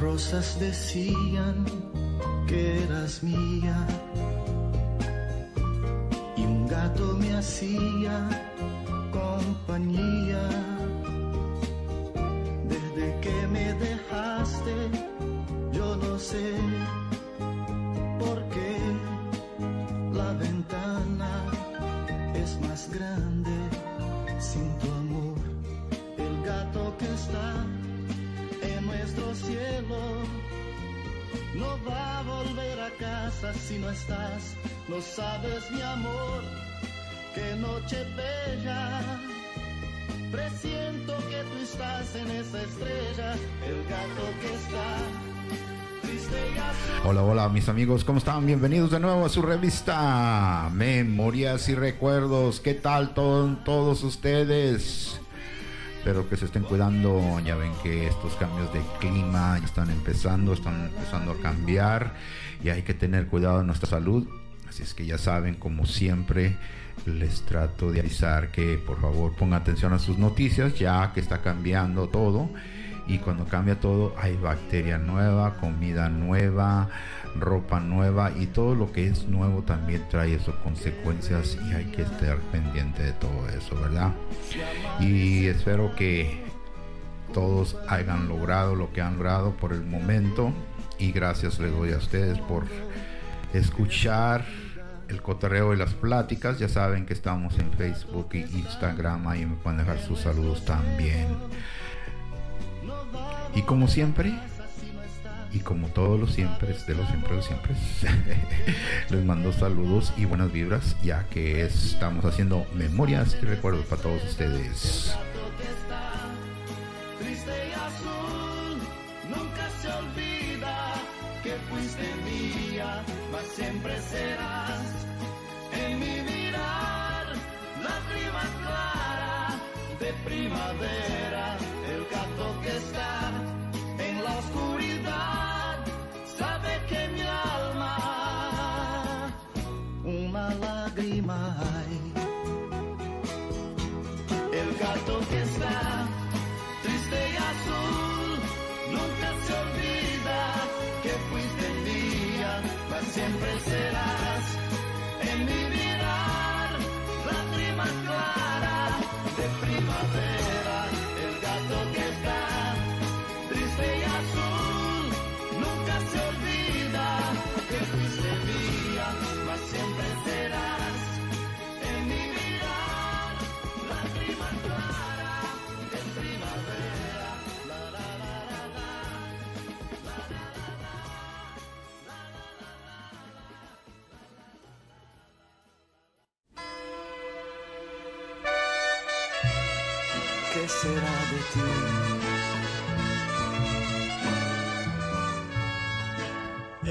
rosas decían que eras mía y un gato me hacía mis amigos, ¿cómo están? Bienvenidos de nuevo a su revista Memorias y Recuerdos. ¿Qué tal todos ustedes? Espero que se estén cuidando. Ya ven que estos cambios de clima están empezando, están empezando a cambiar y hay que tener cuidado de nuestra salud. Así es que ya saben, como siempre, les trato de avisar que por favor pongan atención a sus noticias, ya que está cambiando todo y cuando cambia todo hay bacteria nueva, comida nueva, ropa nueva y todo lo que es nuevo también trae eso consecuencias y hay que estar pendiente de todo eso, ¿verdad? Y espero que todos hayan logrado lo que han logrado por el momento y gracias les doy a ustedes por escuchar el cotorreo y las pláticas. Ya saben que estamos en Facebook e Instagram, ahí me pueden dejar sus saludos también. Y como siempre, y como todos los siempre, de los siempre, los siempre, les mando saludos y buenas vibras, ya que estamos haciendo memorias y recuerdos para todos ustedes.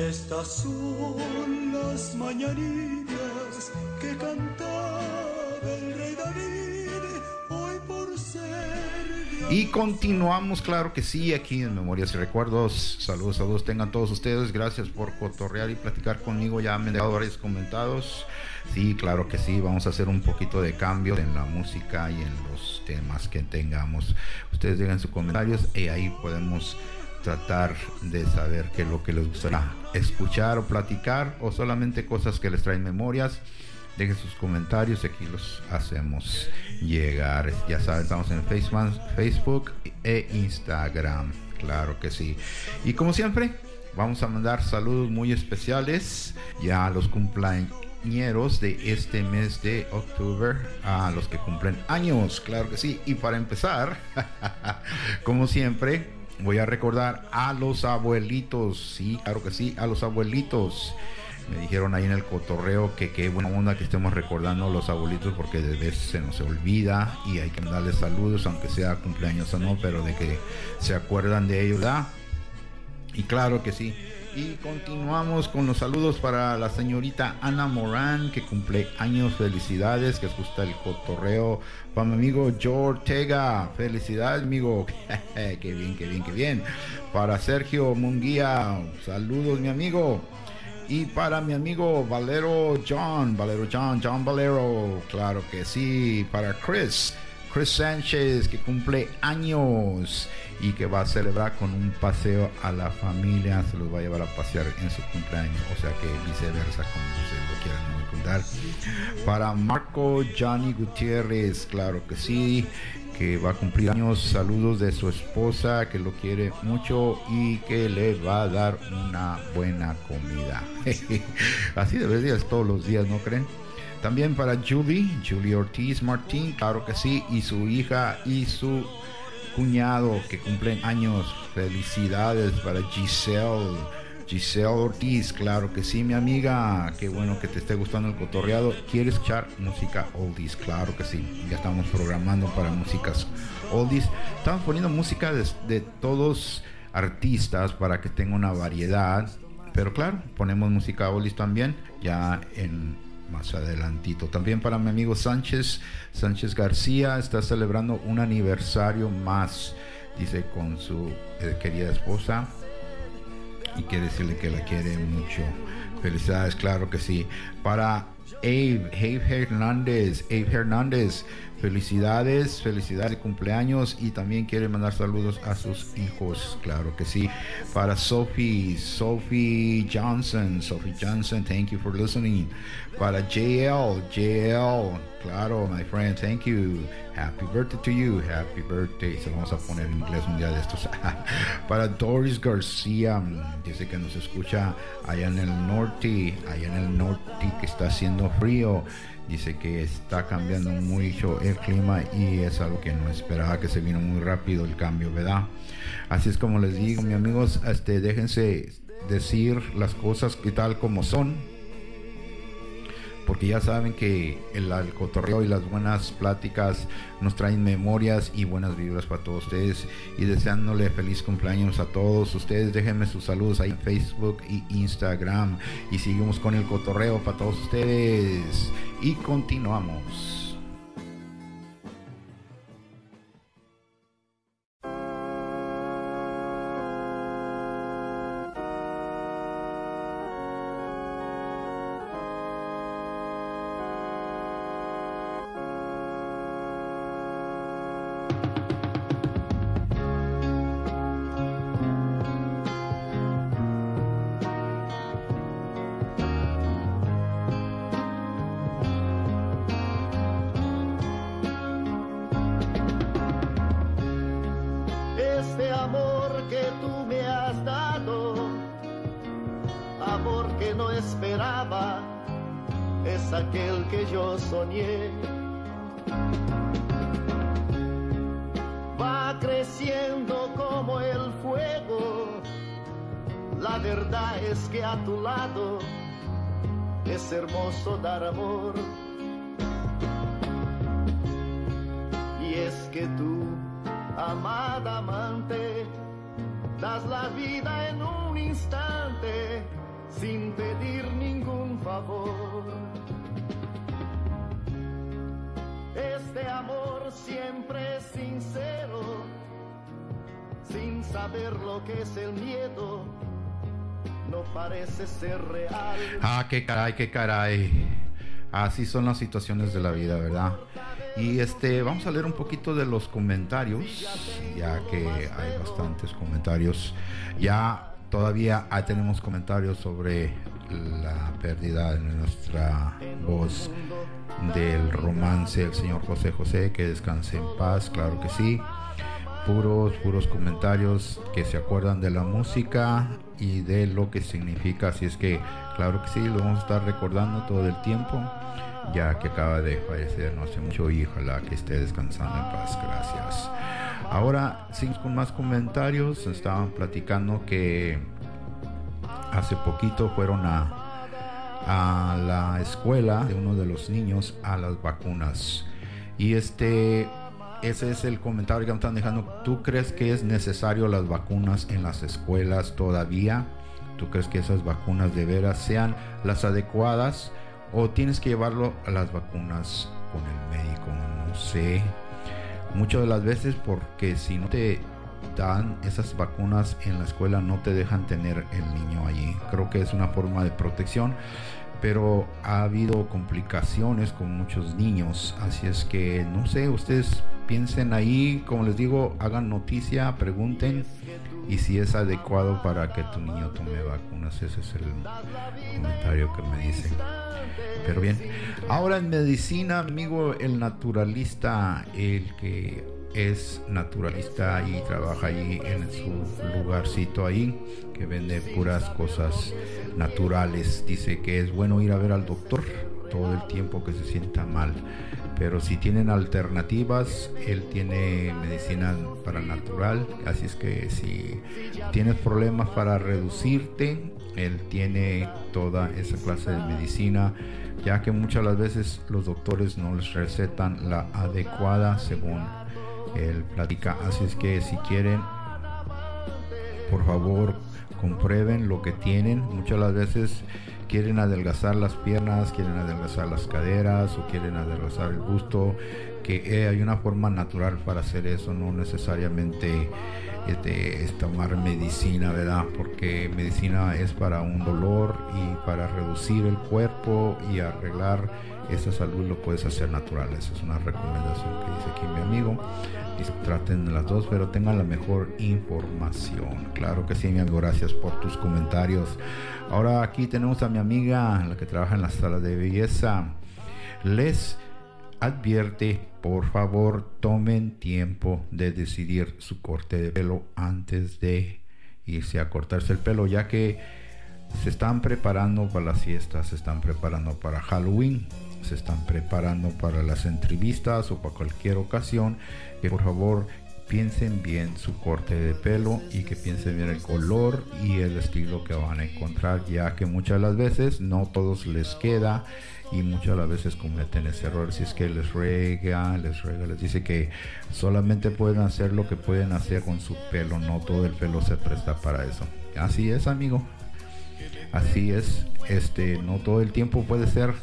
Estas son las mañanitas que cantaba el rey David hoy por ser. Y continuamos, claro que sí, aquí en Memorias y Recuerdos. Saludos, saludos tengan todos ustedes. Gracias por cotorrear y platicar conmigo. Ya me han dejado varios comentados. Sí, claro que sí, vamos a hacer un poquito de cambio en la música y en los temas que tengamos. Ustedes dejen sus comentarios y ahí podemos tratar de saber qué es lo que les gustaría escuchar o platicar o solamente cosas que les traen memorias. Dejen sus comentarios aquí los hacemos llegar. Ya saben, estamos en Facebook e Instagram. Claro que sí. Y como siempre, vamos a mandar saludos muy especiales ya a los cumpleañeros de este mes de octubre, a los que cumplen años. Claro que sí. Y para empezar, como siempre, voy a recordar a los abuelitos. Sí, claro que sí, a los abuelitos. Me dijeron ahí en el cotorreo que qué buena onda que estemos recordando a los abuelitos porque de veces se nos olvida y hay que darles saludos, aunque sea cumpleaños o no, pero de que se acuerdan de ellos, ¿verdad? Y claro que sí. Y continuamos con los saludos para la señorita Ana Morán, que cumple años. Felicidades, que gusta el cotorreo. Para mi amigo George Ortega, felicidades, amigo. qué bien, qué bien, qué bien. Para Sergio Munguía, saludos, mi amigo. Y para mi amigo Valero John, Valero John, John Valero, claro que sí. Para Chris, Chris Sánchez, que cumple años y que va a celebrar con un paseo a la familia, se los va a llevar a pasear en su cumpleaños, o sea que viceversa, como ustedes lo quieran contar. Para Marco Johnny Gutiérrez, claro que sí, que va a cumplir años, saludos de su esposa, que lo quiere mucho y que le va a dar una buena comida. Así debería ser todos los días, ¿no creen? También para Julie, Julie Ortiz Martín, claro que sí, y su hija y su cuñado que cumplen años. Felicidades para Giselle. Giselle Ortiz, claro que sí, mi amiga. Qué bueno que te esté gustando el cotorreado. ¿Quieres escuchar música oldies? Claro que sí. Ya estamos programando para músicas oldies. Estamos poniendo música de, de todos artistas para que tenga una variedad. Pero claro, ponemos música oldies también. Ya en más adelantito. También para mi amigo Sánchez, Sánchez García está celebrando un aniversario más, dice, con su eh, querida esposa y quiere decirle que la quiere mucho. Felicidades, claro que sí. Para Abe, Abe Hernández, Abe Hernández, Felicidades, felicidades de cumpleaños y también quiere mandar saludos a sus hijos, claro que sí. Para Sophie, Sophie Johnson, Sophie Johnson, thank you for listening. Para JL, JL, claro, my friend, thank you. Happy birthday to you, happy birthday. Se lo vamos a poner en inglés un día de estos. Para Doris García, dice que nos escucha allá en el norte, allá en el norte que está haciendo frío dice que está cambiando mucho el clima y es algo que no esperaba que se vino muy rápido el cambio, ¿verdad? Así es como les digo, mis amigos, este, déjense decir las cosas que tal como son porque ya saben que el, cotorreo y las buenas pláticas nos traen memorias y buenas vibras para todos ustedes. Y deseándole feliz cumpleaños a todos ustedes. Déjenme sus saludos ahí en Facebook y Instagram. Y seguimos con el cotorreo para todos ustedes. Y continuamos qué caray, qué caray. Así son las situaciones de la vida, ¿verdad? Y este, vamos a leer un poquito de los comentarios, ya que hay bastantes comentarios. Ya todavía tenemos comentarios sobre la pérdida de nuestra voz del romance el señor José José, que descanse en paz, claro que sí. Puros, puros comentarios que se acuerdan de la música y de lo que significa. Así es que, claro que sí, lo vamos a estar recordando todo el tiempo, ya que acaba de fallecer no hace mucho y ojalá que esté descansando en paz. Gracias. Ahora, con más comentarios. Estaban platicando que hace poquito fueron a, a la escuela de uno de los niños a las vacunas. Y este ese es el comentario que me están dejando. ¿Tú crees que es necesario las vacunas en las escuelas todavía? ¿Tú crees que esas vacunas de veras sean las adecuadas? ¿O tienes que llevarlo a las vacunas con el médico? No sé. Muchas de las veces porque si no te dan esas vacunas en la escuela no te dejan tener el niño allí. Creo que es una forma de protección pero ha habido complicaciones con muchos niños, así es que no sé, ustedes piensen ahí, como les digo, hagan noticia, pregunten y si es adecuado para que tu niño tome vacunas, ese es el comentario que me dicen. Pero bien, ahora en medicina, amigo, el naturalista, el que es naturalista y trabaja ahí en su lugarcito ahí, que vende puras cosas naturales. Dice que es bueno ir a ver al doctor todo el tiempo que se sienta mal. Pero si tienen alternativas, él tiene medicina para natural. Así es que si tienes problemas para reducirte, él tiene toda esa clase de medicina, ya que muchas las veces los doctores no les recetan la adecuada según él platica. Así es que si quieren, por favor, comprueben lo que tienen. Muchas las veces quieren adelgazar las piernas, quieren adelgazar las caderas o quieren adelgazar el busto, que eh, hay una forma natural para hacer eso, no necesariamente este, es tomar medicina, ¿verdad? Porque medicina es para un dolor y para reducir el cuerpo y arreglar esa salud lo puedes hacer natural. Esa es una recomendación que dice aquí mi amigo traten las dos, pero tengan la mejor información. Claro que sí, mi amigo, gracias por tus comentarios. Ahora aquí tenemos a mi amiga, la que trabaja en la sala de belleza. Les advierte, por favor, tomen tiempo de decidir su corte de pelo antes de irse a cortarse el pelo, ya que se están preparando para las fiestas, se están preparando para Halloween, se están preparando para las entrevistas o para cualquier ocasión que por favor piensen bien su corte de pelo y que piensen bien el color y el estilo que van a encontrar ya que muchas las veces no todos les queda y muchas las veces cometen ese error si es que les ruega, les ruega, les dice que solamente pueden hacer lo que pueden hacer con su pelo, no todo el pelo se presta para eso. Así es, amigo. Así es, este no todo el tiempo puede ser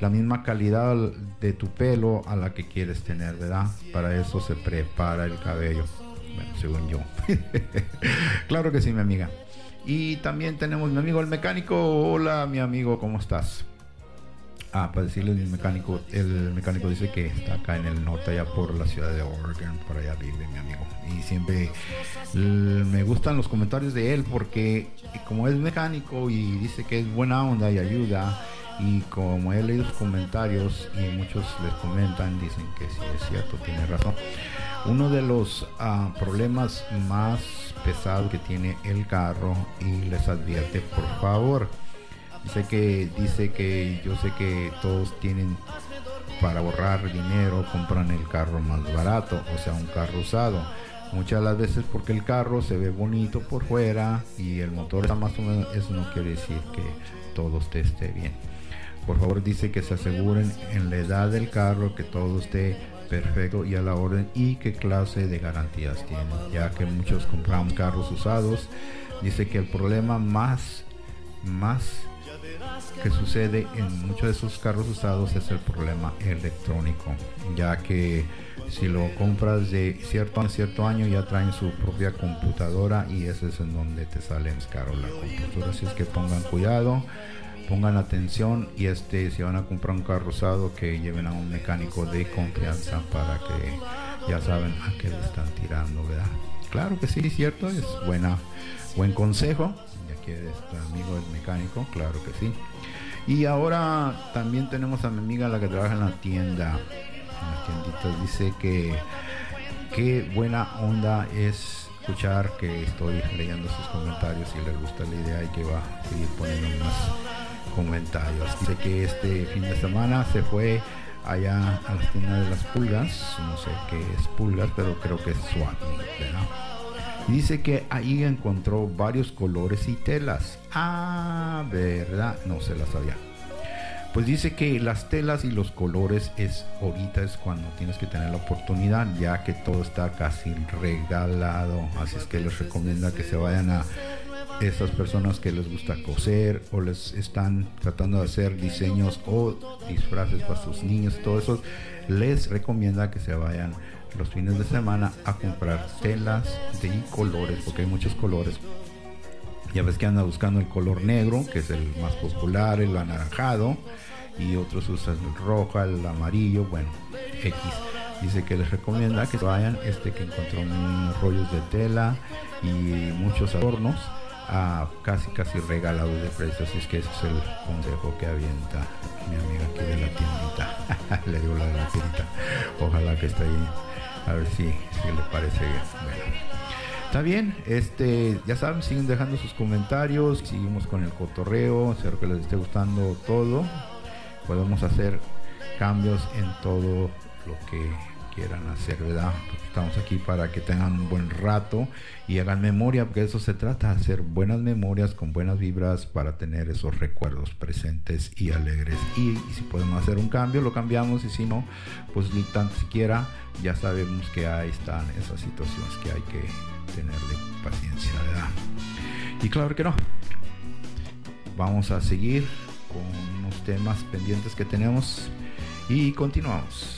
la misma calidad de tu pelo a la que quieres tener, ¿verdad? Para eso se prepara el cabello, bueno, según yo. claro que sí, mi amiga. Y también tenemos mi amigo el mecánico. Hola, mi amigo, ¿cómo estás? Ah, para decirle el mecánico, el mecánico dice que está acá en el norte, allá por la ciudad de Oregon, por allá vive mi amigo. Y siempre me gustan los comentarios de él porque como es mecánico y dice que es buena onda y ayuda, y como he leído sus comentarios y muchos les comentan, dicen que sí es cierto, tiene razón. Uno de los ah, problemas más pesados que tiene el carro y les advierte, por favor, dice que dice que yo sé que todos tienen para ahorrar dinero, compran el carro más barato, o sea, un carro usado. Muchas de las veces porque el carro se ve bonito por fuera y el motor está más o menos, eso no quiere decir que todo esté bien. Por favor dice que se aseguren en la edad del carro que todo esté perfecto y a la orden y qué clase de garantías tiene, ya que muchos compran carros usados. Dice que el problema más, más que sucede en muchos de esos carros usados es el problema electrónico, ya que si lo compras de cierto año cierto año ya traen su propia computadora y ese es en donde te sale más caro la computadora. Así es que pongan cuidado pongan atención y este si van a comprar un carro usado que lleven a un mecánico de confianza para que ya saben a qué le están tirando, ¿verdad? Claro que sí, cierto, es buena, buen consejo. Y aquí está amigo del mecánico, claro que sí. Y ahora también tenemos a mi amiga la que trabaja en la tienda, en las tienditas, dice que qué buena onda es escuchar que estoy leyendo sus comentarios y les gusta la idea y que va a seguir poniendo más comentarios. Dice que este fin de semana se fue allá a la tienda de las pulgas, no sé qué es pulgas, pero creo que es suave, Dice que ahí encontró varios colores y telas. Ah, verdad, no se las sabía. Pues dice que las telas y los colores es ahorita es cuando tienes que tener la oportunidad, ya que todo está casi regalado. Así es que les recomienda que se vayan a esas personas que les gusta coser o les están tratando de hacer diseños o disfraces para sus niños, todo eso, les recomienda que se vayan los fines de semana a comprar telas de colores, porque hay muchos colores. Ya ves que anda buscando el color negro, que es el más popular, el anaranjado, y otros usan el rojo, el amarillo, bueno, X. Dice que les recomienda que vayan, este que encontró unos rollos de tela y muchos adornos a casi casi regalado de precio. Así es que ese es el consejo que avienta mi amiga aquí de la tiendita. Le digo la de la tiendita. Ojalá que esté ahí. A ver si, si le parece bien. Bueno. Está bien, este, ya saben, siguen dejando sus comentarios, seguimos con el cotorreo, espero que les esté gustando todo. Podemos hacer cambios en todo lo que quieran hacer, ¿verdad? Estamos aquí para que tengan un buen rato y hagan memoria, porque eso se trata, hacer buenas memorias con buenas vibras para tener esos recuerdos presentes y alegres. Y, si podemos hacer un cambio, lo cambiamos y si no, pues ni tan siquiera ya sabemos que ahí están esas situaciones que hay que tenerle paciencia, ¿verdad? Y claro que no. Vamos a seguir con unos temas pendientes que tenemos y continuamos.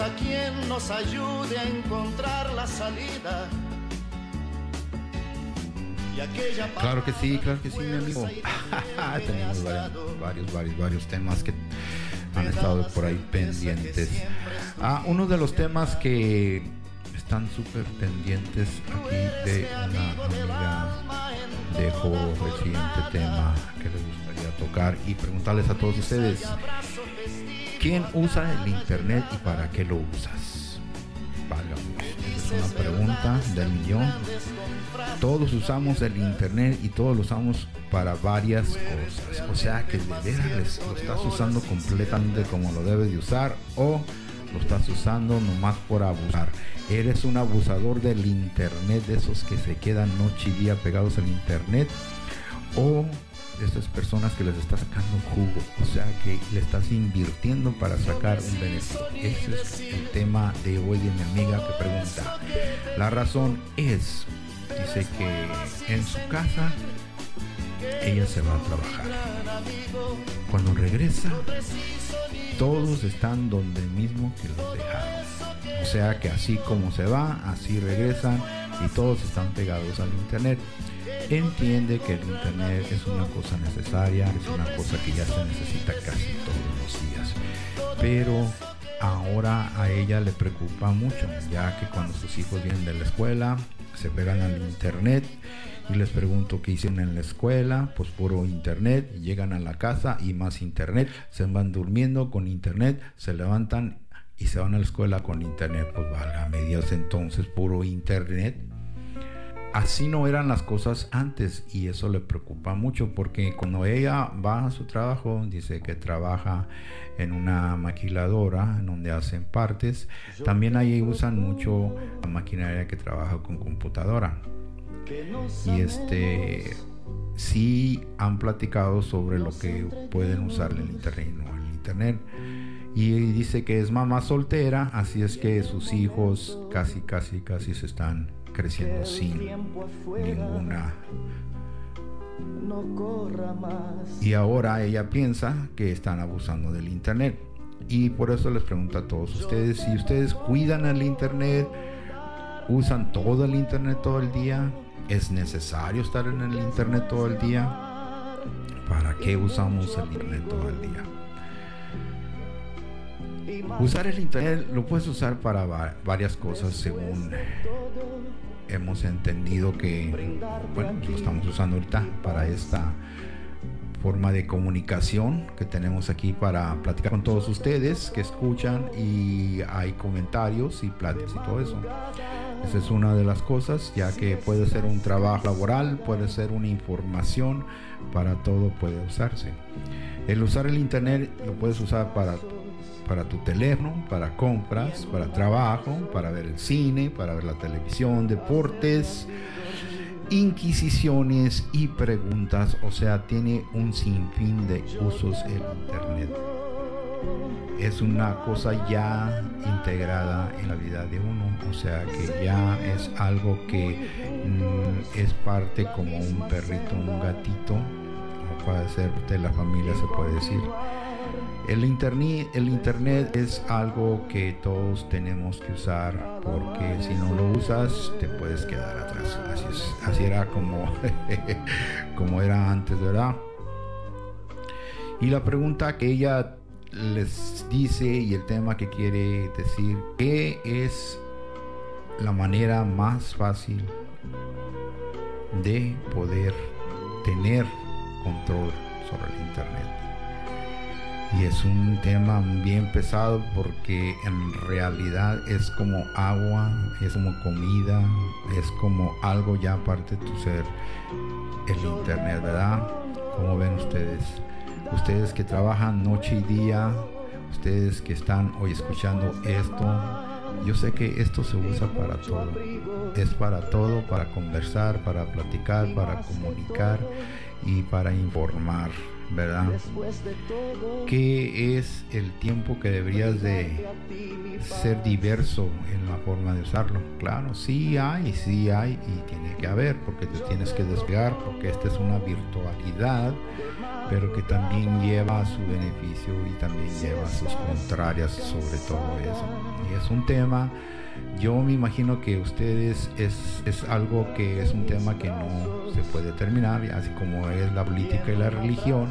A quien nos ayude a encontrar la salida. claro que sí, claro que sí, mi amigo. Tenemos varios, varios, varios, temas que han estado por ahí pendientes. Ah, uno de los temas que están súper pendientes aquí de una amiga dejo el siguiente tema que les gustaría tocar y preguntarles a todos ustedes, ¿quién usa el Internet y para qué lo usas? es una pregunta del millón. Todos usamos el Internet y todos lo usamos para varias cosas. O sea que de veras lo estás usando completamente como lo debes de usar o lo estás usando nomás por abusar. Eres un abusador del internet, de esos que se quedan noche y día pegados al internet, o de esas personas que les está sacando jugo, o sea que le estás invirtiendo para sacar un beneficio. Ese es el tema de hoy de mi amiga que pregunta. La razón es, dice que en su casa ella se va a trabajar. Cuando regresa, todos están donde mismo que los dejaron. O sea que así como se va, así regresan y todos están pegados al Internet. Entiende que el Internet es una cosa necesaria, es una cosa que ya se necesita casi todos los días. Pero ahora a ella le preocupa mucho, ya que cuando sus hijos vienen de la escuela, se pegan al Internet y les pregunto qué hicieron en la escuela, pues puro internet, llegan a la casa y más internet, se van durmiendo con internet, se levantan y se van a la escuela con internet, pues valga medias entonces puro internet. Así no eran las cosas antes y eso le preocupa mucho porque cuando ella va a su trabajo, dice que trabaja en una maquiladora en donde hacen partes, también ahí usan mucho la maquinaria que trabaja con computadora. Y este sí han platicado sobre lo que pueden usar el internet no el internet. Y dice que es mamá soltera así es que sus hijos casi casi casi se están creciendo sin ninguna. y ahora ella piensa que están abusando del internet. Y por eso les pregunto a todos ustedes si ustedes cuidan el internet usan todo el internet todo el día es necesario estar en el internet todo el día para qué usamos el internet todo el día usar el internet lo puedes usar para varias cosas según hemos entendido que bueno lo estamos usando ahorita para esta forma de comunicación que tenemos aquí para platicar con todos ustedes que escuchan y hay comentarios y pláticas y todo eso. Esa es una de las cosas, ya que puede ser un trabajo laboral, puede ser una información, para todo puede usarse. El usar el internet lo puedes usar para, para tu teléfono, para compras, para trabajo, para ver el cine, para ver la televisión, deportes, inquisiciones y preguntas, o sea, tiene un sinfín de usos el Internet. Es una cosa ya integrada en la vida de uno, o sea que ya es algo que mm, es parte como un perrito, un gatito, o puede ser de la familia se puede decir el internet, es algo que todos tenemos que usar porque si no lo usas te puedes quedar atrás. Así, era como, como era antes, ¿verdad? Y la pregunta que ella les dice y el tema que quiere decir, ¿qué es la manera más fácil de poder tener control sobre el internet? Y es un tema bien pesado porque en realidad es como agua, es como comida, es como algo ya aparte de tu ser, el internet, ¿verdad? Como ven ustedes? Ustedes que trabajan noche y día, ustedes que están hoy escuchando esto, yo sé que esto se usa para todo. Es para todo, para conversar, para platicar, para comunicar y para informar. ¿Verdad? ¿Qué es el tiempo que deberías de ser diverso en la forma de usarlo? Claro, sí hay, sí hay y tiene que haber porque te tienes que despegar porque esta es una virtualidad pero que también lleva su beneficio y también lleva sus contrarias sobre todo eso. Y es un tema yo me imagino que ustedes es, es, algo que es un tema que no se puede terminar, así como es la política y la religión.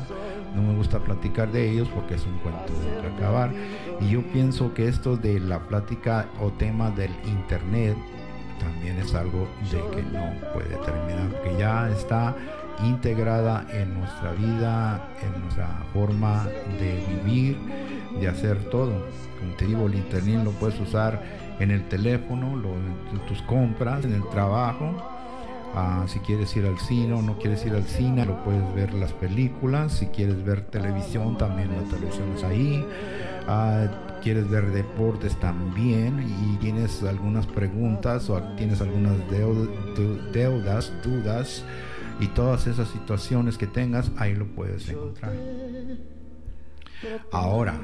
No me gusta platicar de ellos porque es un cuento de acabar. Y yo pienso que esto de la plática o tema del internet también es algo de que no puede terminar, que ya está integrada en nuestra vida, en nuestra forma de vivir, de hacer todo. Como te digo, el internet lo puedes usar en el teléfono, lo, tus compras, en el trabajo. Ah, si quieres ir al cine o no quieres ir al cine, lo puedes ver las películas. Si quieres ver televisión, también la televisión es ahí. Ah, quieres ver deportes también y tienes algunas preguntas o tienes algunas deudas, dudas y todas esas situaciones que tengas, ahí lo puedes encontrar. Ahora,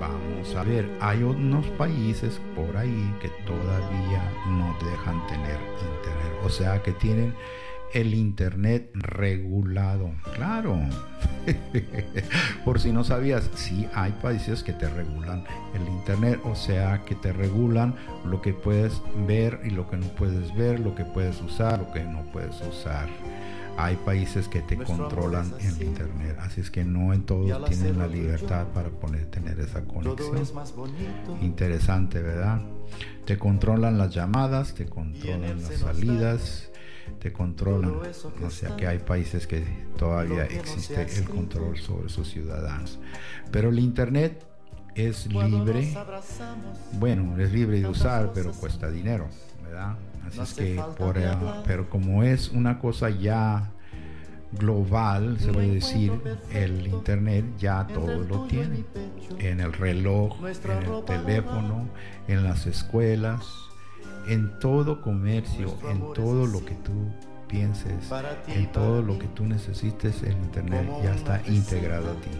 vamos a ver, hay unos países por ahí que todavía no dejan tener internet, o sea que tienen el internet regulado. Claro, por si no sabías, sí hay países que te regulan el internet, o sea que te regulan lo que puedes ver y lo que no puedes ver, lo que puedes usar, lo que no puedes usar hay países que te controlan en internet, así es que no en todos tienen la libertad para poder tener esa conexión. Interesante, ¿verdad? Te controlan las llamadas, te controlan las salidas, te controlan. O sea que hay países que todavía existe el control sobre sus ciudadanos. Pero el internet es libre. Bueno, es libre de usar, pero cuesta dinero, ¿verdad? Así es que, por, pero como es una cosa ya global, se puede decir, el Internet ya todo lo tiene. En el reloj, en el teléfono, en las escuelas, en todo comercio, en todo lo que tú pienses, en todo lo que tú necesites, el Internet ya está integrado a ti.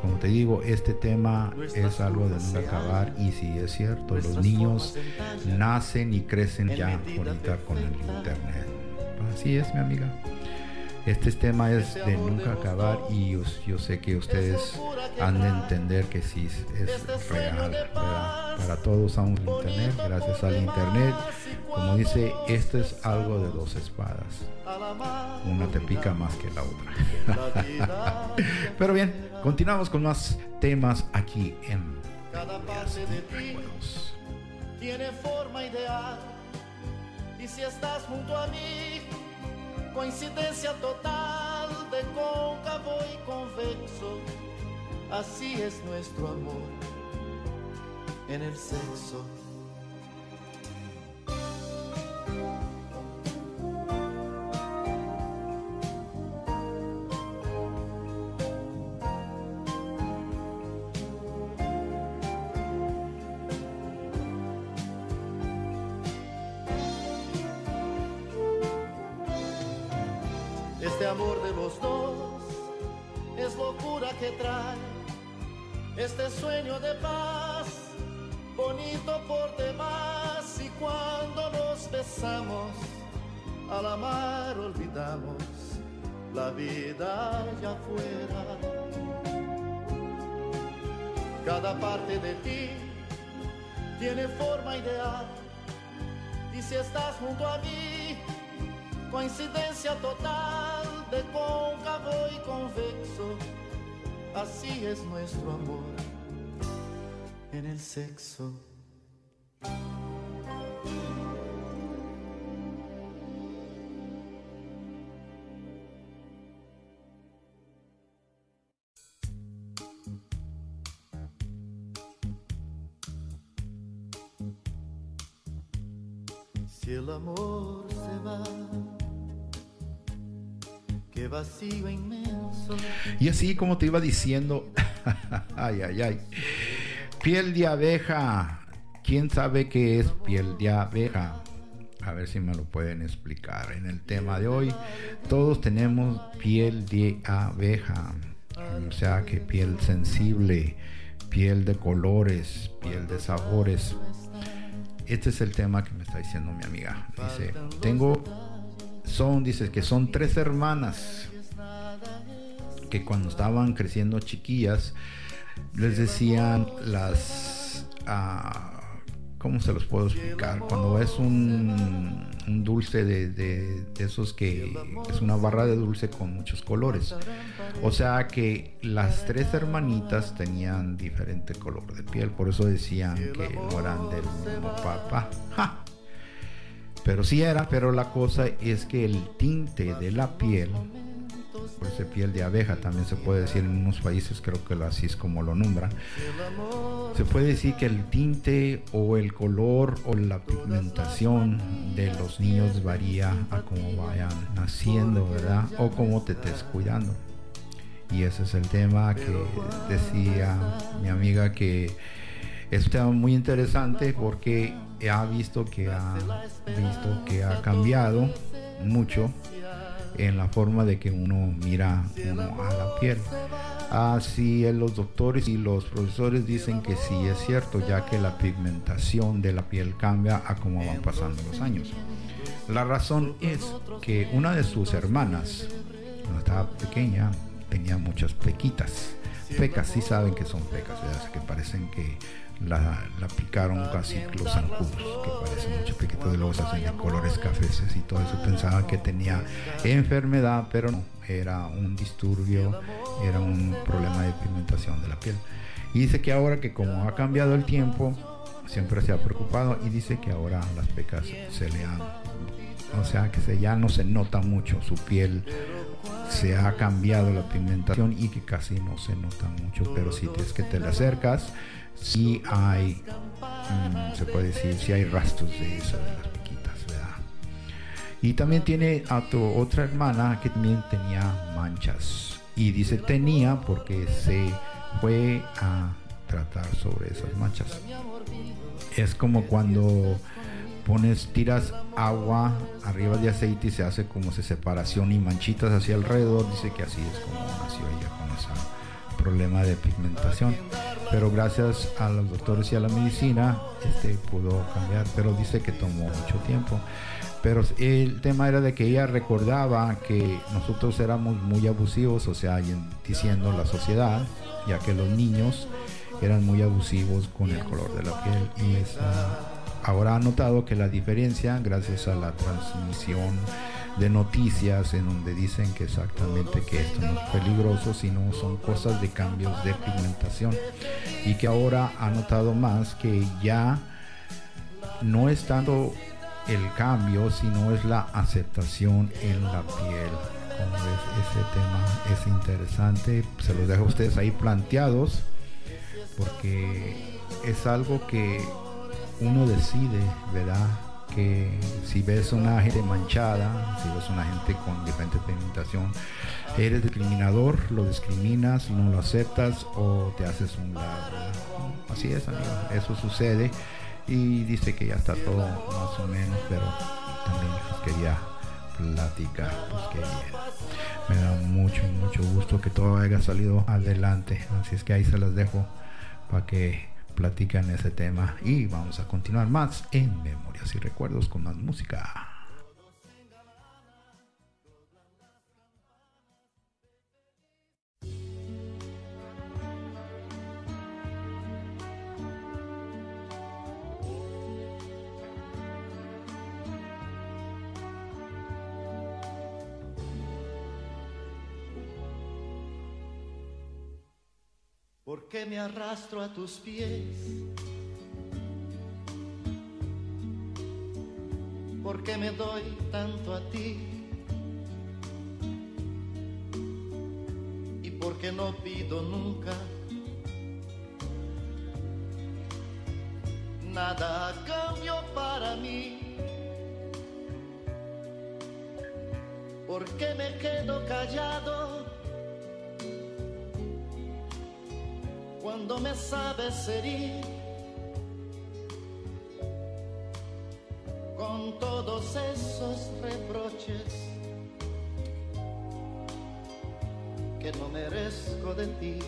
Como te digo, este tema es algo de nunca acabar y si es cierto, los niños nacen y crecen ya ahorita con el Internet. Así es, mi amiga. Este tema es de nunca acabar y yo, sé que ustedes han de entender que sí es real. Para todos usamos internet, gracias al internet. Como dice, esto es algo de dos espadas. Una te pica más que la otra. Pero bien, continuamos con más temas aquí en Cada parte de ti tiene forma ideal. Y si estás junto a mí, coincidencia total de cóncavo y convexo. Así es nuestro amor en el sexo. Los dos es locura que trae este sueño de paz, bonito por demás. Y cuando nos besamos, al amar olvidamos la vida allá afuera. Cada parte de ti tiene forma ideal. Y si estás junto a mí, coincidencia total de cóncavo y convexo. Así es nuestro amor en el sexo. Y así como te iba diciendo, ay, ay, ay, piel de abeja. ¿Quién sabe qué es piel de abeja? A ver si me lo pueden explicar. En el tema de hoy, todos tenemos piel de abeja. O sea que piel sensible, piel de colores, piel de sabores. Este es el tema que me está diciendo mi amiga. Dice, tengo son, dice que son tres hermanas que cuando estaban creciendo chiquillas les decían las uh, ¿cómo se los puedo explicar? Cuando es un, dulce de, de, esos que es una barra de dulce con muchos colores. O sea que las tres hermanitas tenían diferente color de piel, por eso decían que no eran del mismo papá. Pero sí era, pero la cosa es que el tinte de la piel, ese piel de abeja también se puede decir en unos países, creo que así es como lo nombran, se puede decir que el tinte o el color o la pigmentación de los niños varía a cómo vayan naciendo, ¿verdad? O cómo te estés cuidando. Y ese es el tema que decía mi amiga que es un tema muy interesante porque ha visto que ha visto que ha cambiado mucho en la forma de que uno mira a la piel. Así los doctores y los profesores dicen que sí es cierto, ya que la pigmentación de la piel cambia a como van pasando los años. La razón es que una de sus hermanas, cuando estaba pequeña, tenía muchas pequitas. Pecas, sí saben que son pecas, que parecen que la, picaron casi los zancudos, que parecen mucho piquitos de losas en colores cafeces y todo eso. Pensaban que tenía enfermedad, pero no, era un disturbio, era un problema de pigmentación de la piel. Y dice que ahora que como ha cambiado el tiempo, siempre se ha preocupado y dice que ahora las pecas se le han, o sea que se, ya no se nota mucho su piel se ha cambiado la pigmentación y que casi no se nota mucho, pero si es que te le acercas, si hay, mm, se puede decir, si hay rastros de eso, de las piquitas, ¿verdad? Y también tiene a tu otra hermana que también tenía manchas. Y dice tenía porque se fue a tratar sobre esas manchas. Es como cuando pones, tiras agua arriba de aceite y se hace como se separación y manchitas hacia alrededor. Dice que así es como nació ella problema de pigmentación. Pero gracias a los doctores y a la medicina, este pudo cambiar. Pero dice que tomó mucho tiempo. Pero el tema era de que ella recordaba que nosotros éramos muy abusivos, o sea, diciendo la sociedad, ya que los niños eran muy abusivos con el color de la piel y esa ahora ha notado que la diferencia, gracias a la transmisión de noticias en donde dicen que exactamente que esto no es peligroso, sino son cosas de cambios de pigmentación y que ahora ha notado más que ya no es tanto el cambio, sino es la aceptación en la piel. Como ves, ese tema es interesante, se los dejo a ustedes ahí planteados porque es algo que uno decide, ¿verdad? Que si ves una gente manchada, si ves una gente con diferente pigmentación, eres discriminador, lo discriminas, no lo aceptas o te haces un lado. Así es, amigo, eso sucede y dice que ya está todo más o menos, pero también quería platicar, pues que Me da mucho, mucho gusto que todo haya salido adelante, así es que ahí se las dejo para que platican ese tema y vamos a continuar más en Memorias y Recuerdos con más música. Me arrastro a tus pies? ¿Por qué me doy tanto a ti? ¿Y por qué no pido nunca nada a cambio para mí? ¿Por qué me quedo callado? Cuando me sabes herir con todos esos reproches que no merezco de ti.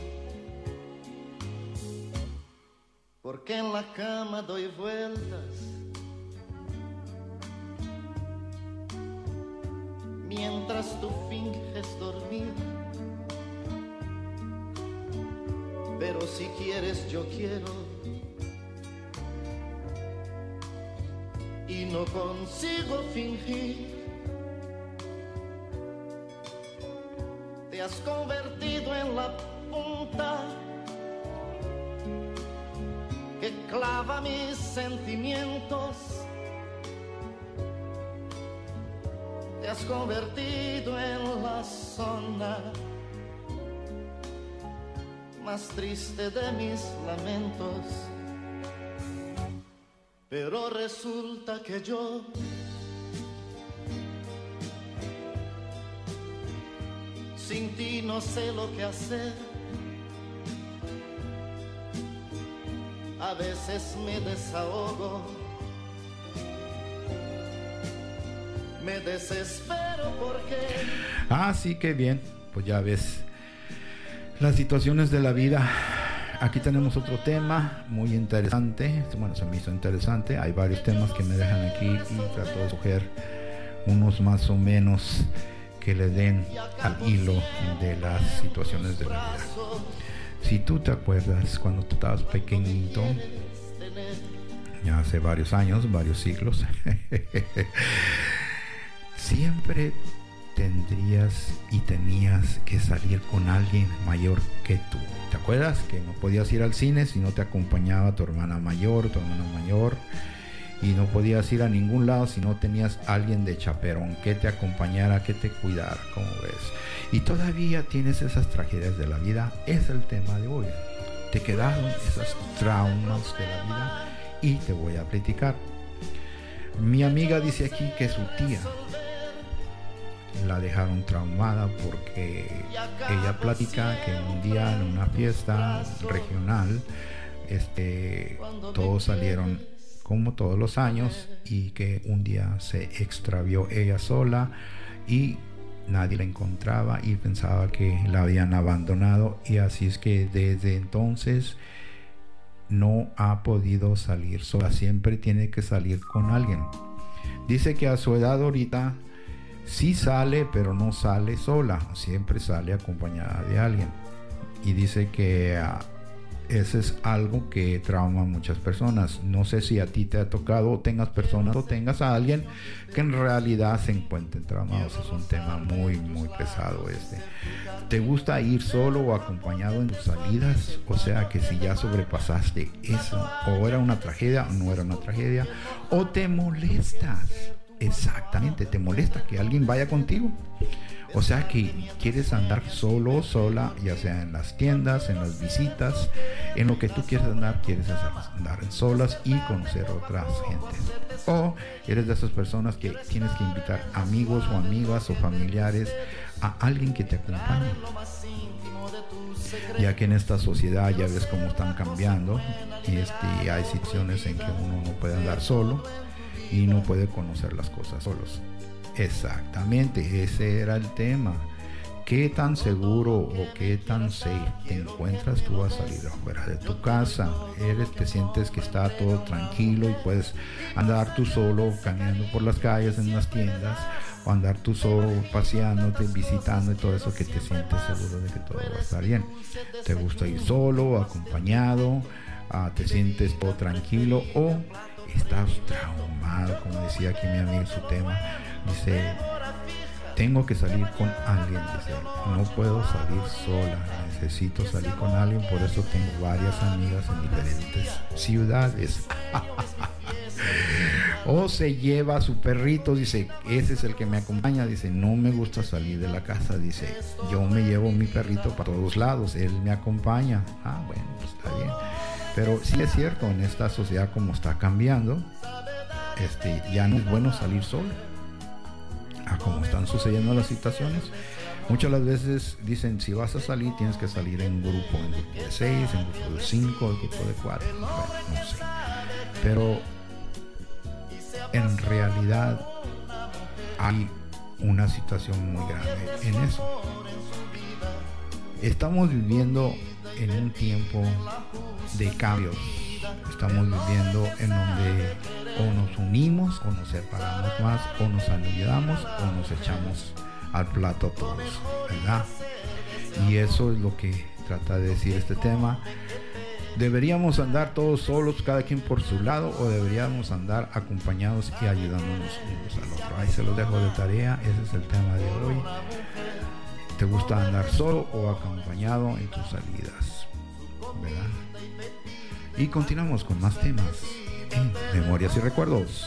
Porque en la cama doy vueltas mientras tú finges dormir quieres yo quiero. Y no consigo fingir. Te has convertido en la punta que clava mis sentimientos. Te has convertido en la zona más triste de mis lamentos. Pero resulta que yo sin ti no sé lo que hacer. A veces me desahogo, me desespero porque... Ah, sí, bien. Pues ya ves, las situaciones de la vida. Aquí tenemos otro tema muy interesante. Bueno, se me hizo interesante. Hay varios temas que me dejan aquí y trato de escoger unos más o menos que le den al hilo de las situaciones de la vida. Si tú te acuerdas cuando tú estabas pequeñito, ya hace varios años, varios siglos, siempre tendrías y tenías que salir con alguien mayor que tú. ¿Te acuerdas que no podías ir al cine si no te acompañaba tu hermana mayor, tu hermano mayor? Y no podías ir a ningún lado si no tenías alguien de chaperón que te acompañara, que te cuidara, como ves. Y todavía tienes esas tragedias de la vida. Es el tema de hoy. Te quedaron esas traumas de la vida y te voy a platicar. Mi amiga dice aquí que su tía la dejaron traumada porque ella platica que un día en una fiesta regional este, todos salieron como todos los años y que un día se extravió ella sola y nadie la encontraba y pensaba que la habían abandonado y así es que desde entonces no ha podido salir sola, siempre tiene que salir con alguien. Dice que a su edad ahorita sí sale, pero no sale sola, siempre sale acompañada de alguien. Y dice que ah, ese es algo que trauma a muchas personas. No sé si a ti te ha tocado o tengas personas o tengas a alguien que en realidad se encuentren traumados. Es un tema muy, muy pesado este. ¿Te gusta ir solo o acompañado en tus salidas? O sea que si ya sobrepasaste eso, o era una tragedia o no era una tragedia, o te molestas. Exactamente, te molesta que alguien vaya contigo. O sea que quieres andar solo, o sola, ya sea en las tiendas, en las visitas, en lo que tú quieres andar, quieres andar solas y conocer otras gentes. O eres de esas personas que tienes que invitar amigos o amigas o familiares a alguien que te acompañe. Ya que en esta sociedad ya ves cómo están cambiando y este, hay situaciones en que uno no puede andar solo y no puede conocer las cosas solos. Exactamente, ese era el tema. ¿Qué tan seguro o qué tan safe te encuentras tú a salir afuera de tu casa? Eres, te sientes que está todo tranquilo y puedes andar tú solo caminando por las calles en las tiendas o andar tú solo paseándote, visitando y todo eso que te sientes seguro de que todo va a estar bien. ¿Te gusta ir solo, acompañado? Ah, ¿Te sientes todo tranquilo o estás traumado, como decía aquí mi amigo su tema? Dice, tengo que salir con alguien, dice, no puedo salir sola, necesito salir con alguien, por eso tengo varias amigas en diferentes ciudades. o se lleva a su perrito, dice, ese es el que me acompaña, dice, no me gusta salir de la casa, dice, yo me llevo mi perrito para todos lados, él me acompaña. Ah, bueno, pues está bien. Pero sí es cierto, en esta sociedad como está cambiando, este, ya no es bueno salir solo a cómo están sucediendo las situaciones. Muchas las veces dicen, si vas a salir, tienes que salir en grupo, en grupo de seis, en grupo de cinco, en grupo de cuatro. no sé. Pero en realidad hay una situación muy grande en eso. Estamos viviendo en un tiempo de cambios. Estamos viviendo en donde o nos unimos o nos separamos más o nos ayudamos o nos echamos al plato todos, ¿verdad? Y eso es lo que trata de decir este tema. ¿Deberíamos andar todos solos, cada quien por su lado, o deberíamos andar acompañados y ayudándonos unos al otro? Ahí se los dejo de tarea, ese es el tema de hoy. ¿Te gusta andar solo o acompañado en tus salidas? Y continuamos con más temas. Memorias y Recuerdos.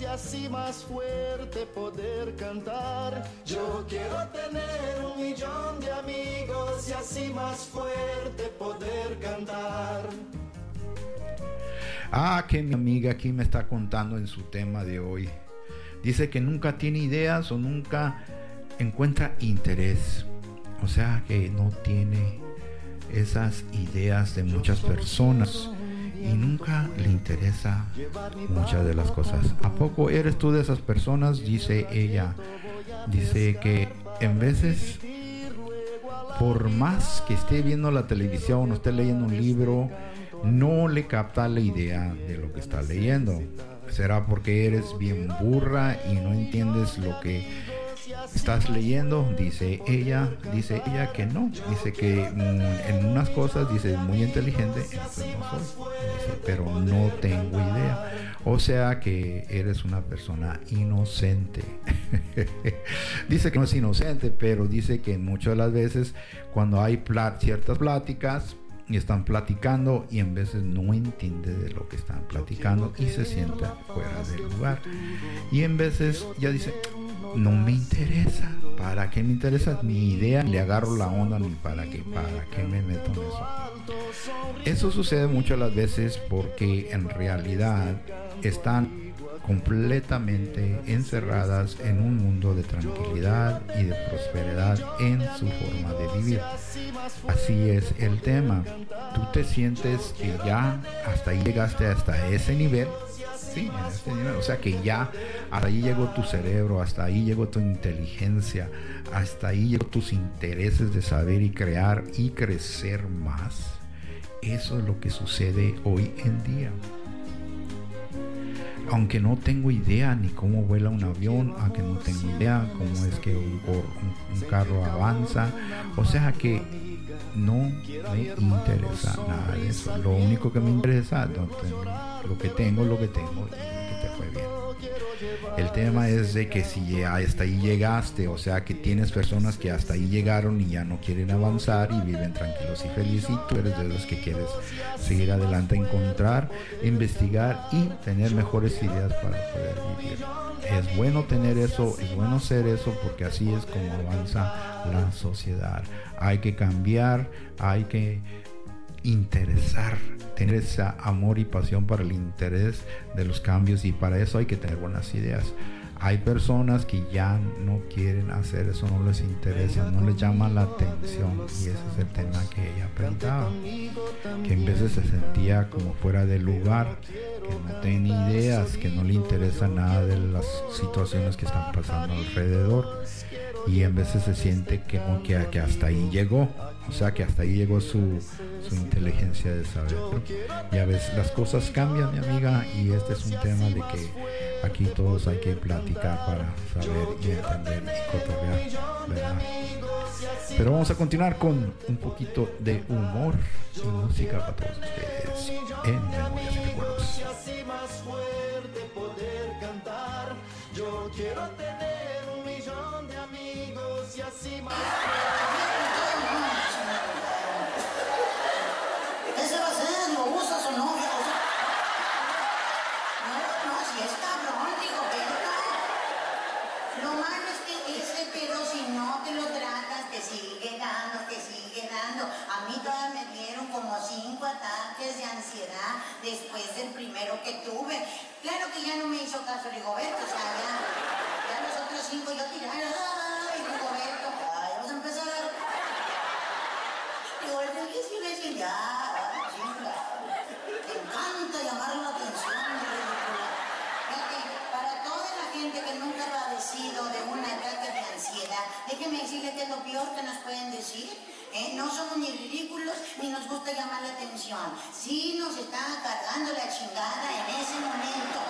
y así más fuerte poder cantar. Yo quiero tener un millón de amigos y así más fuerte poder cantar. Ah, que mi amiga aquí me está contando en su tema de hoy. Dice que nunca tiene ideas o nunca encuentra interés. O sea que no tiene esas ideas de muchas personas y nunca le interesa muchas de las cosas. ¿A poco eres tú de esas personas? Dice ella. Dice que en veces, por más que esté viendo la televisión o esté leyendo un libro no le capta la idea de lo que está leyendo. Será porque eres bien burra y no entiendes lo que estás leyendo, dice ella, dice ella que no, dice que mm, en unas cosas dice muy inteligente, pero no tengo idea. O sea que eres una persona inocente. dice que no es inocente, pero dice que muchas de las veces cuando hay ciertas pláticas, y están platicando y en veces no entiende de lo que están platicando y se sienta fuera del lugar. Y en veces ya dice, no me interesa. ¿Para qué me interesa? Ni idea, le agarro la onda, ni para qué, para qué me meto en eso. Eso sucede muchas las veces porque en realidad están completamente encerradas en un mundo de tranquilidad y de prosperidad en su forma de vivir. Así es el tema. Tú te sientes que ya hasta ahí llegaste hasta ese nivel o sea que ya hasta ahí llegó tu cerebro, hasta ahí llegó tu inteligencia, hasta ahí llegó tus intereses de saber y crear y crecer más. Eso es lo que sucede hoy en día. Aunque no tengo idea ni cómo vuela un avión, aunque no tengo idea cómo es que un, carro avanza, o sea que no me interesa nada de eso. Lo único que me interesa, lo que tengo, lo que tengo El tema es de que si hasta ahí llegaste, o sea que tienes personas que hasta ahí llegaron y ya no quieren avanzar y viven tranquilos y felices y tú eres de los que quieres seguir adelante, encontrar, investigar y tener mejores ideas para poder vivir. Es bueno tener eso, es bueno ser eso porque así es como avanza la sociedad. Hay que cambiar, hay que interesar, tener ese amor y pasión para el interés de los cambios y para eso hay que tener buenas ideas. Hay personas que ya no quieren hacer eso, no les interesa, no les llama la atención y ese es el tema que ella preguntaba, que en veces se sentía como fuera de lugar, que no tiene ideas, que no le interesa nada de las situaciones que están pasando alrededor y en veces se siente que, que, hasta ahí llegó, o sea que hasta ahí llegó su, su inteligencia de saber. Ya ves, las cosas cambian, mi amiga, y este es un tema de que aquí todos hay que platicar para saber y entender y cotorrear, ¿verdad? Pero vamos a continuar con un poquito de humor y música para todos ustedes en Memorias y Recuerdos. Y así más. Ese va a ser, ¿lo usas o no? No, no, si es cabrón, digo, pero Lo malo es que ese pedo, si no te lo tratas, te sigue dando, te sigue dando. A mí todavía me dieron como cinco ataques de ansiedad después del primero que tuve. Claro que ya no me hizo caso Rigoberto, o sea, ya, ya los otros cinco yo tiraba, ay, Rigoberto, ay, vamos a empezar a... Rigoberto, ¿qué si le decía? Ya, chinga, te encanta llamar la atención, Fíjate, para toda la gente que nunca ha padecido de un ataque de ansiedad, déjeme decirle que es lo peor que nos pueden decir. ¿eh? No somos ni ridículos ni nos gusta llamar la atención. Sí nos está cargando la chingada en ese momento.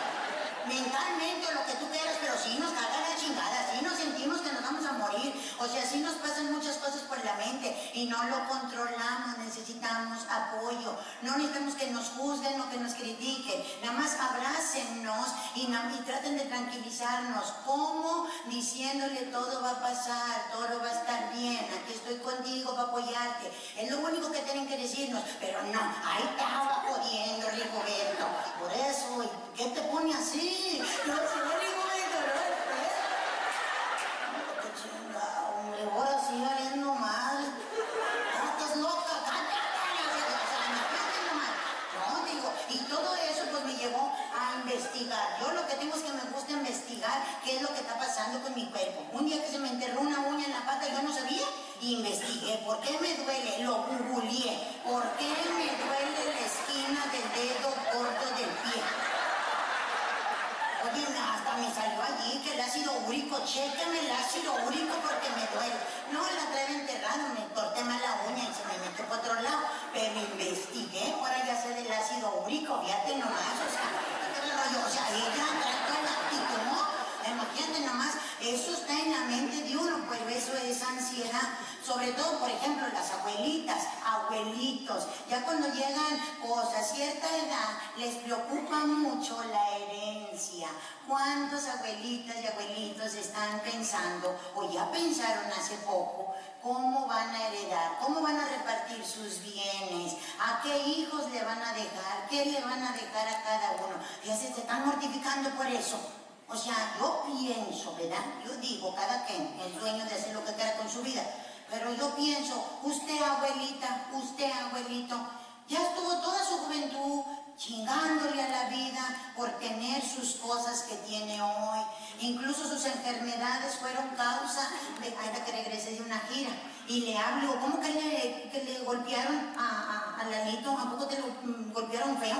Mentalmente o lo que tú quieras, pero sí nos carga chingada, sí nos sentimos que nos vamos a morir. O sea, sí nos pasan muchas cosas por la mente y no lo controlamos, necesitamos apoyo. No necesitamos que nos juzguen o que nos critiquen. Nada más abrácennos y, traten de tranquilizarnos. ¿Cómo? Diciéndole todo va a pasar, todo va a estar bien, aquí estoy contigo para apoyarte. Es lo único que tienen que decirnos. Pero no, ahí estaba jodiendo, Rigoberto. Por eso, ¿qué te pone así? No, si no Rigoberto, ¿no? Qué chingado, hombre, ahora sí valiendo mal. No, estás loca, cállate. No, digo, y todo eso pues me llevó a investigar. Yo lo que tengo es que me gusta investigar qué es lo que está pasando con mi cuerpo. Un día que se me enterró una uña en la pata, yo no sabía, investigué. ¿Por qué me duele? Lo googleé. ¿Por qué me duele la esquina del dedo corto del pie? Oye, hasta me salió allí que el ácido úrico, chéqueme el ácido úrico porque me duele. No, la traigo enterrada, me corté mal la uña y se me metió por otro lado. Pero investigué, ahora ya sé de hijo, fíjate nomás, o sea, o sea, ella trae la actitud, ¿no? Imagínate nomás, eso está en la mente de uno, pues eso es ansiedad. Sobre todo, por ejemplo, las abuelitas, abuelitos, ya cuando llegan pues, a cierta edad, les preocupa mucho la herencia. ¿Cuántos abuelitas y abuelitos están pensando, o ya pensaron hace poco, cómo van a heredar, cómo van a repartir sus bienes, a qué hijos le van a dejar, qué le van a dejar a cada uno? Ya se están mortificando por eso. O sea, yo pienso, ¿verdad? Yo digo, cada quien es dueño de hacer lo que quiera con su vida. Pero yo pienso, usted abuelita, usted abuelito, ya estuvo toda su juventud chingándole a la vida por tener sus cosas que tiene hoy. Incluso sus enfermedades fueron causa de ay, que regrese de una gira. Y le hablo, ¿cómo que le, golpearon a, a, a? ¿A poco te lo mm, golpearon feo?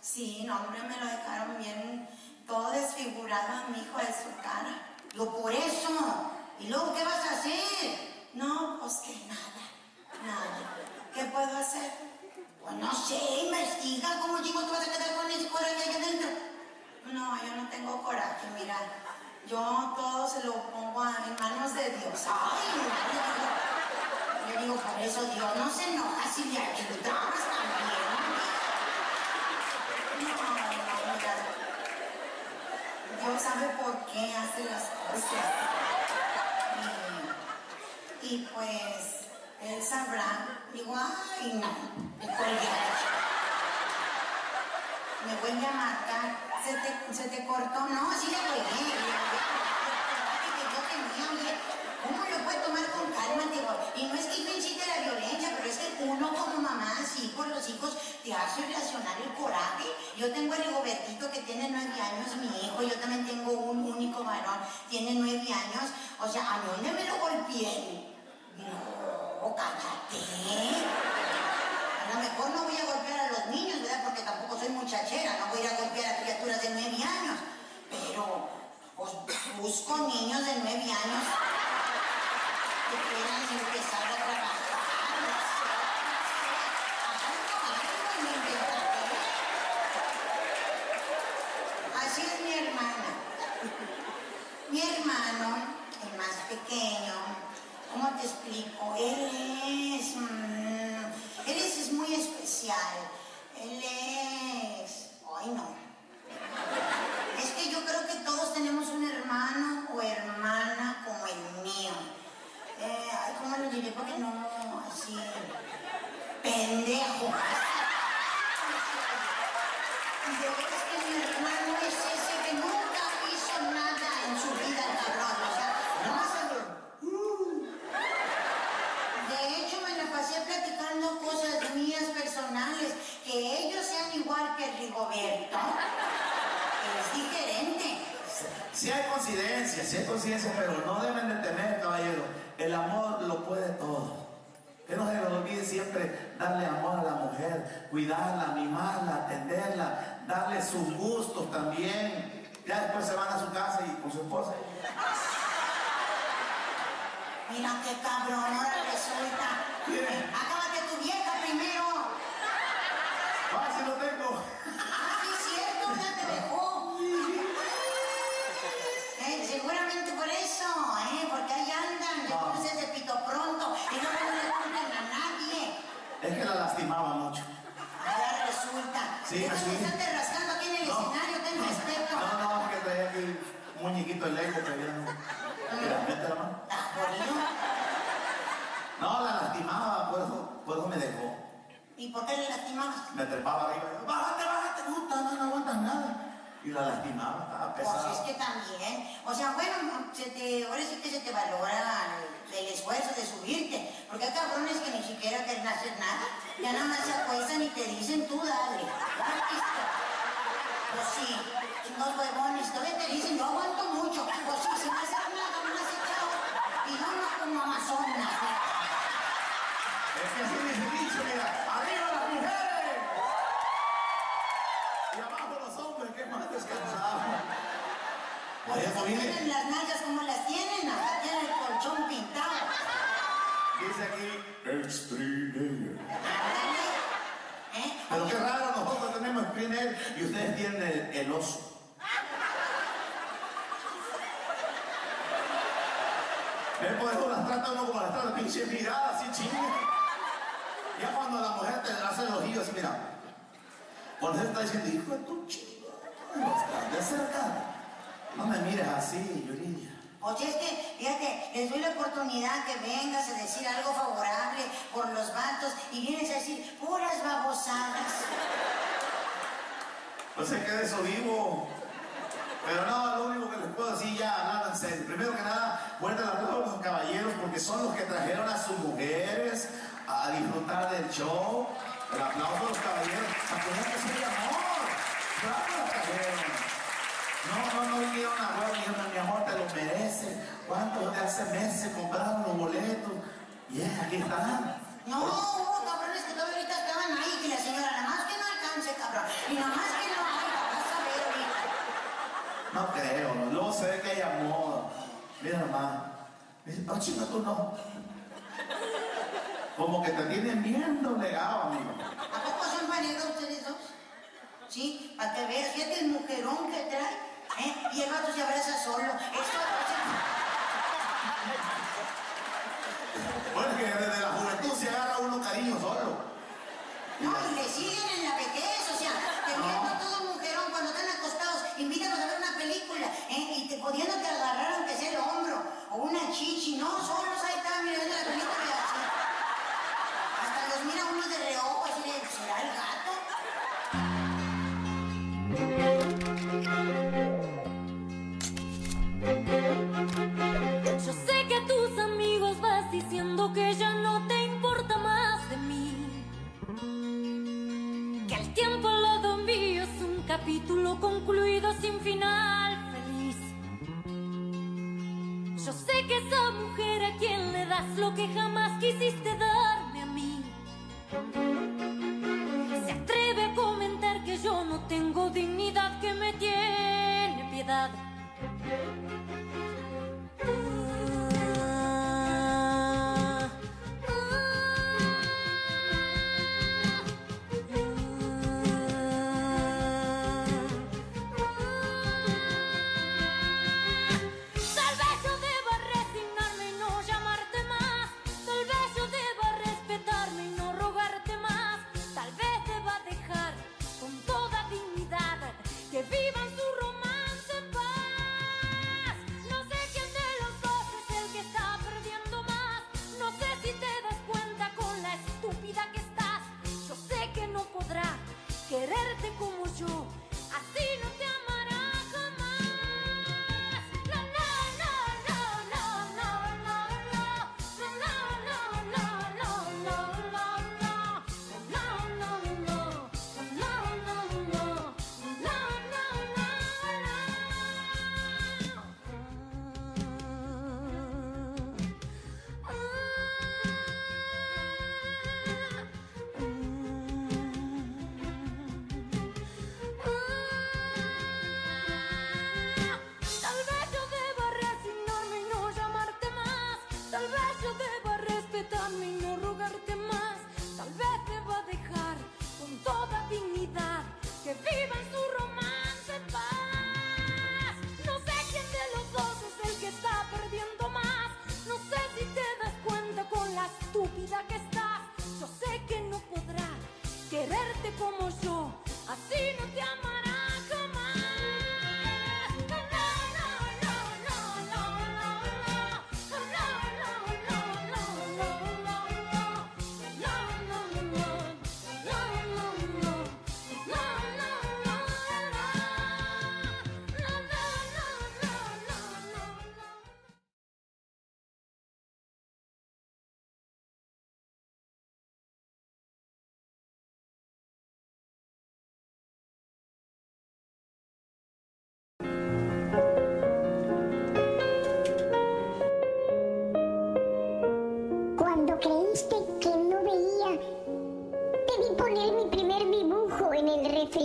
Sí, no, hombre, me lo dejaron bien, todo desfigurado a mi hijo de su cara. Yo por eso. ¿Y luego qué vas a hacer? No, pues que nada, nada. ¿Qué puedo hacer? Pues no sé, investiga cómo chico te vas a quedar con ese coraje ahí adentro. No, yo no tengo coraje, mira. Yo todo se lo pongo en manos de Dios. Ay, le digo, por eso Dios no se enoja si le ayudas también. No, no, mira. Sabe por qué hace las cosas. Y, pues él sabrá. Digo, ay, no, me colgué. Me vuelve a marcar. ¿Se te, se te cortó? No, sí. Le colgué. que yo tenía, oye, ¿Cómo lo puede tomar con calma? Digo, y no es que yo incite la violencia, pero es que uno como mamá, así por los hijos, te hace reaccionar el coraje. Yo tengo a Rigobertito que tiene nueve años, mi hijo, yo también tengo un único varón, tiene nueve años. O sea, ¿a dónde me lo golpeé? No, cállate. A lo mejor no voy a golpear a los niños, ¿verdad? Porque tampoco soy muchachera, no voy a ir a golpear a criaturas de nueve años. Pero, pues, busco niños de nueve años que quieran empezar a trabajar. no sé, algo, algo me inventaré. Así es mi hermana. Mi hermano, el más pequeño, ¿cómo te explico? Él es. mm, él es, es muy especial. Él es. Ay, no. Es que yo creo que todos tenemos un hermano o hermana como el mío. Eh, ¿cómo lo diré? Porque no, así. Pendejo. Y de veras que mi hermano es ese que nunca hizo nada en su vida, el cabrón. O sea, nomás se- Uh. De hecho, me la pasé platicando cosas mías personales. Que ellos sean igual que Rigoberto es diferente. Sí hay coincidencia, sí hay coincidencia, pero no deben de temer, caballero. El amor lo puede todo. Que no se les olvide siempre darle amor a la mujer, cuidarla, mimarla, atenderla, darle sus gustos también. Ya después se van a su casa y con su esposa. Mira qué cabrón, ahora resulta. Acábate tu vieja primero. ¡Ah, lo tengo! Eso, ¿eh? Porque ahí andan, ya No. conoces de pito pronto y no le cumplen a nadie. Es que la lastimaba mucho. Ahora resulta. Sí, Deja sí. de estarte rascando aquí en el No. escenario, ten respeto. No, no, es que traía aquí un muñequito eléctrico. traía, ¿no? Mira, mete la mano. ¿Estás jodido? No, la lastimaba, por eso, por eso me dejó. ¿Y por qué le lastimabas? Me trepaba arriba y yo, bájate, bájate, puta, no, no aguantas nada. Y la lastimaba, estaba Pues pesada. es que también, o sea, bueno, se te, ahora sí que se te valora el, el esfuerzo de subirte, porque hay cabrones que ni siquiera quieren hacer nada, ya nada más se acuestan y te dicen tú dale. Pues sí, los huevones, todavía te dicen yo aguanto mucho, pues sí, sin hacer nada, me has echado, y yo no como amazonas. Es que así dice dicho, mira, arriba hombres, que más descansados. Oye, familia, tienen las nalgas como las tienen, hasta tienen el colchón pintado. dice aquí, extreme. Ándale. ¿Eh? Pero qué raro, nosotros tenemos extreme celoso. ¿Ves? Por eso las trata uno como las trata, pinche mirada así chinga. Ya cuando la mujer te hace el ojillo así, mira. Cuando él está diciendo, hijo de tu chingada, No me mires así, Yurilla. Oye, es que, fíjate, les doy la oportunidad que vengas a decir algo favorable por los vatos y vienes a decir puras babosadas. No sé qué de eso vivo. Pero no, lo único que les puedo decir ya, hablando en serio. Primero que nada, fuerte el aplauso a los caballeros porque son los que trajeron a sus mujeres a disfrutar del show. El aplauso a los caballeros. A que soy amor. Claro. No, no, no vinieron a huevo, dijeron, mi amor, te lo mereces. ¿Cuántos de hace meses compraron los boletos? Y yeah, aquí están. No, hubo cabrones que todavía ahorita estaban ahí, que la señora, nada más que no alcance, cabrón. Y nada más que no hay, vas a ver ahorita. No creo, luego se ve que hay amor. Mira nomás. Dice, oh chinga, tú no. Como que te tienen bien doblegado, amigo. ¿A poco son pareja ustedes dos? Sí, para que veas, fíjate el mujerón que trae, ¿eh? Y el vato se abraza solo. Eso, Bueno, que desde la juventud se agarra uno cariño solo. No, y le siguen en la vejez, o sea, teniendo todo un mujerón cuando están acostados, invítalos a ver una película, ¿eh? Y te pudiéndote agarrar aunque sea el hombro, o una chichi, no, solos ahí están, mira, viendo la película y así. Hasta los mira uno de reojo, así de, ¿será el gato? Que ya no te importa más de mí. Que el tiempo al lado mío es un capítulo concluido sin final feliz. Yo sé que esa mujer a quien le das lo que jamás quisiste darme a mí. Se atreve a comentar que yo no tengo dignidad, que me tiene piedad.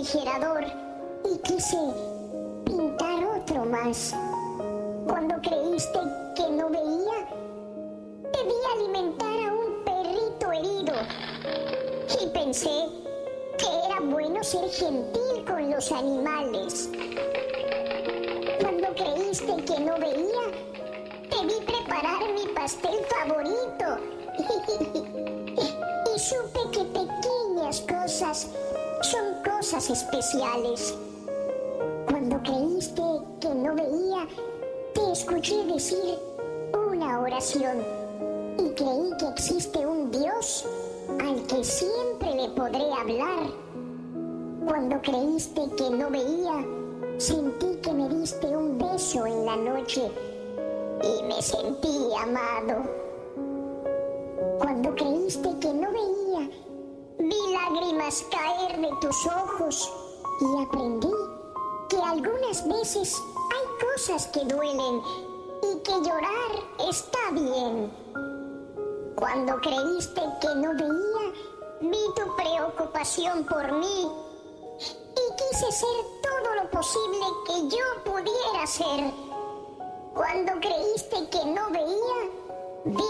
Y quise pintar otro más. Cuando creíste que no veía, te vi alimentar a un perrito herido y pensé que era bueno ser gentil con los animales. Cuando creíste que no veía, te vi preparar mi pastel favorito. especiales. Cuando creíste que no veía, te escuché decir una oración y creí que existe un Dios al que siempre le podré hablar. Cuando creíste que no veía, sentí que me diste un beso en la noche y me sentí amado. Lágrimas caer de tus ojos y aprendí que algunas veces hay cosas que duelen y que llorar está bien. Cuando creíste que no veía, vi tu preocupación por mí y quise ser todo lo posible que yo pudiera ser. Cuando creíste que no veía, vi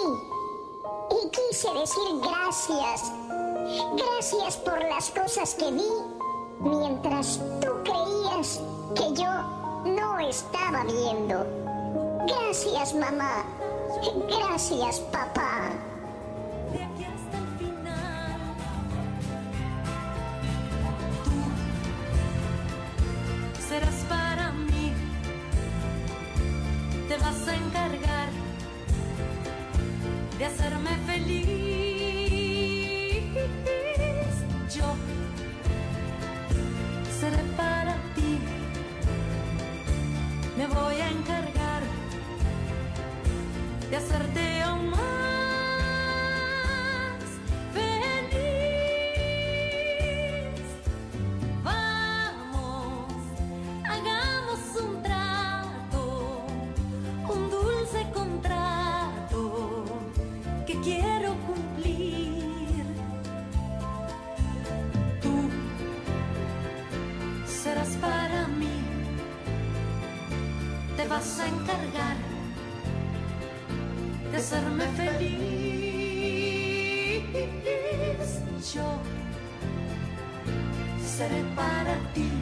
y quise decir gracias. Gracias por las cosas que vi mientras tú creías que yo no estaba viendo. Gracias mamá. Gracias papá. de aquí hasta el final. Serás para mí, te vas a encargar de hacerme feliz. Voy a encargar de hacerte a encargar de hacerme feliz. Yo seré para ti.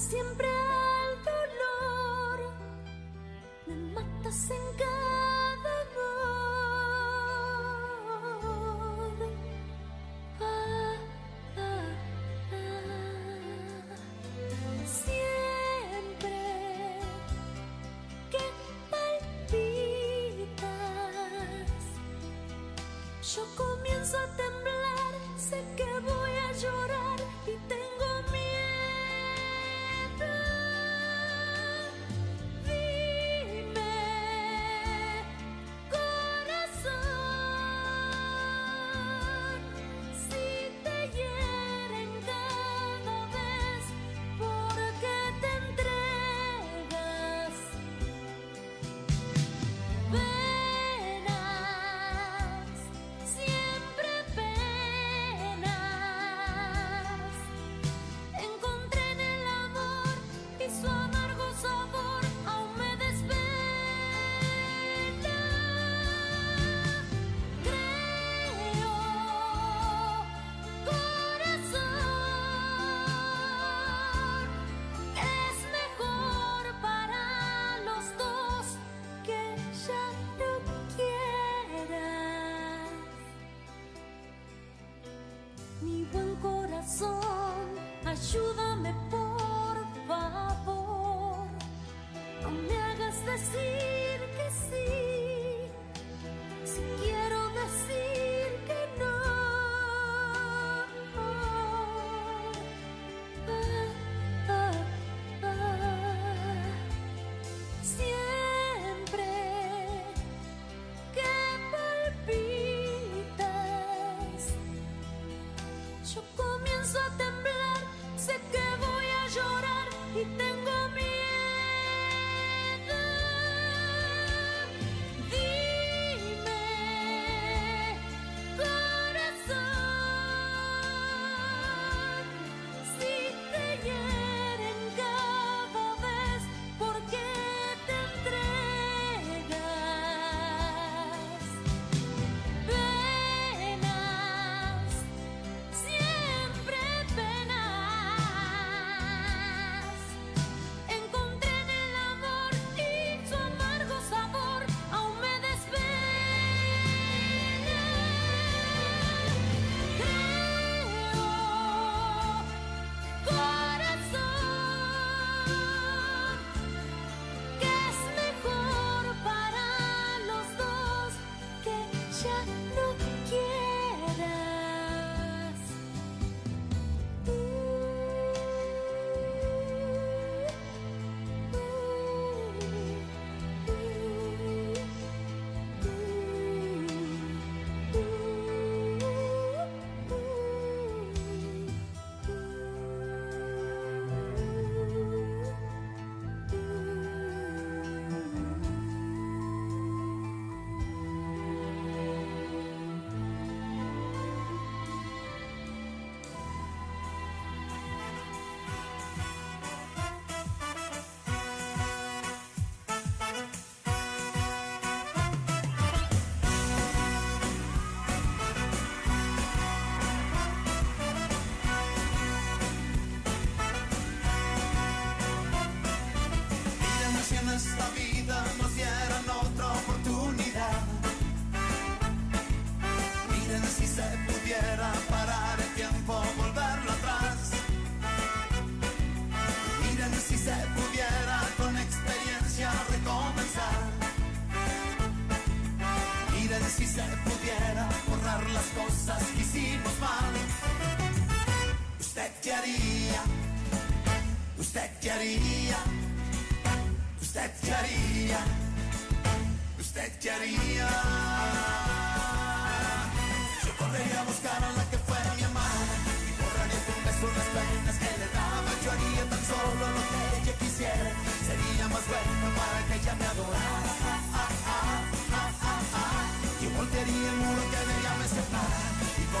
Siempre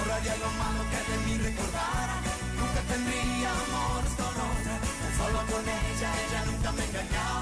borraría lo malo que de mí recordara. Nunca tendría amores con otra, tan solo con ella, ella nunca me engañaba.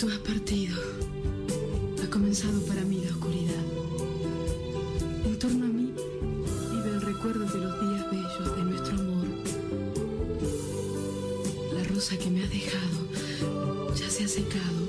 Tú has partido, ha comenzado para mí la oscuridad. En torno a mí vive el recuerdo de los días bellos de nuestro amor. La rosa que me has dejado ya se ha secado,